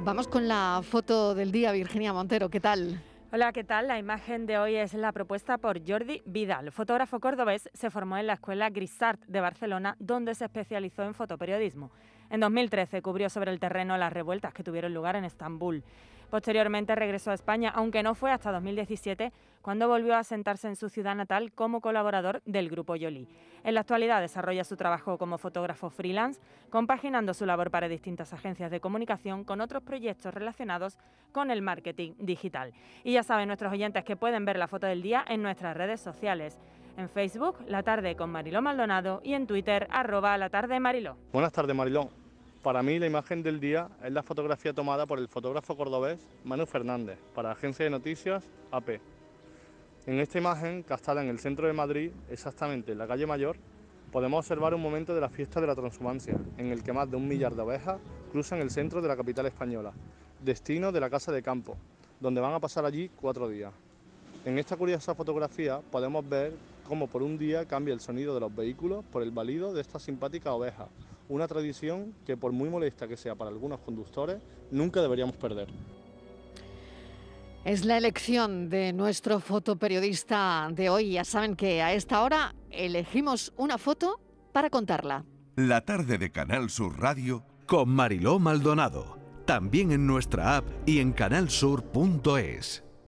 Vamos con la foto del día, Virginia Montero, ¿qué tal? Hola, ¿qué tal? La imagen de hoy es la propuesta por Jordi Vidal. Fotógrafo cordobés, se formó en la escuela Grisart de Barcelona, donde se especializó en fotoperiodismo. En 2013 cubrió sobre el terreno las revueltas que tuvieron lugar en Estambul. Posteriormente regresó a España, aunque no fue hasta 2017 cuando volvió a sentarse en su ciudad natal como colaborador del Grupo Yoli. En la actualidad desarrolla su trabajo como fotógrafo freelance, compaginando su labor para distintas agencias de comunicación con otros proyectos relacionados con el marketing digital. Y ya saben nuestros oyentes que pueden ver la foto del día en nuestras redes sociales. En Facebook, La Tarde con Mariló Maldonado y en Twitter, arroba La Tarde Mariló. Buenas tardes, Mariló. Para mí la imagen del día es la fotografía tomada por el fotógrafo cordobés Manu Fernández para Agencia de Noticias AP. En esta imagen, captada en el centro de Madrid, exactamente en la calle Mayor, podemos observar un momento de la fiesta de la transhumancia, en el que más de un millar de ovejas cruzan el centro de la capital española, destino de la Casa de Campo, donde van a pasar allí cuatro días. En esta curiosa fotografía podemos ver cómo por un día cambia el sonido de los vehículos por el balido de estas simpáticas ovejas, una tradición que por muy molesta que sea para algunos conductores, nunca deberíamos perder. Es la elección de nuestro fotoperiodista de hoy. Ya saben que a esta hora elegimos una foto para contarla. La tarde de Canal Sur Radio con Mariló Maldonado. También en nuestra app y en canalsur.es.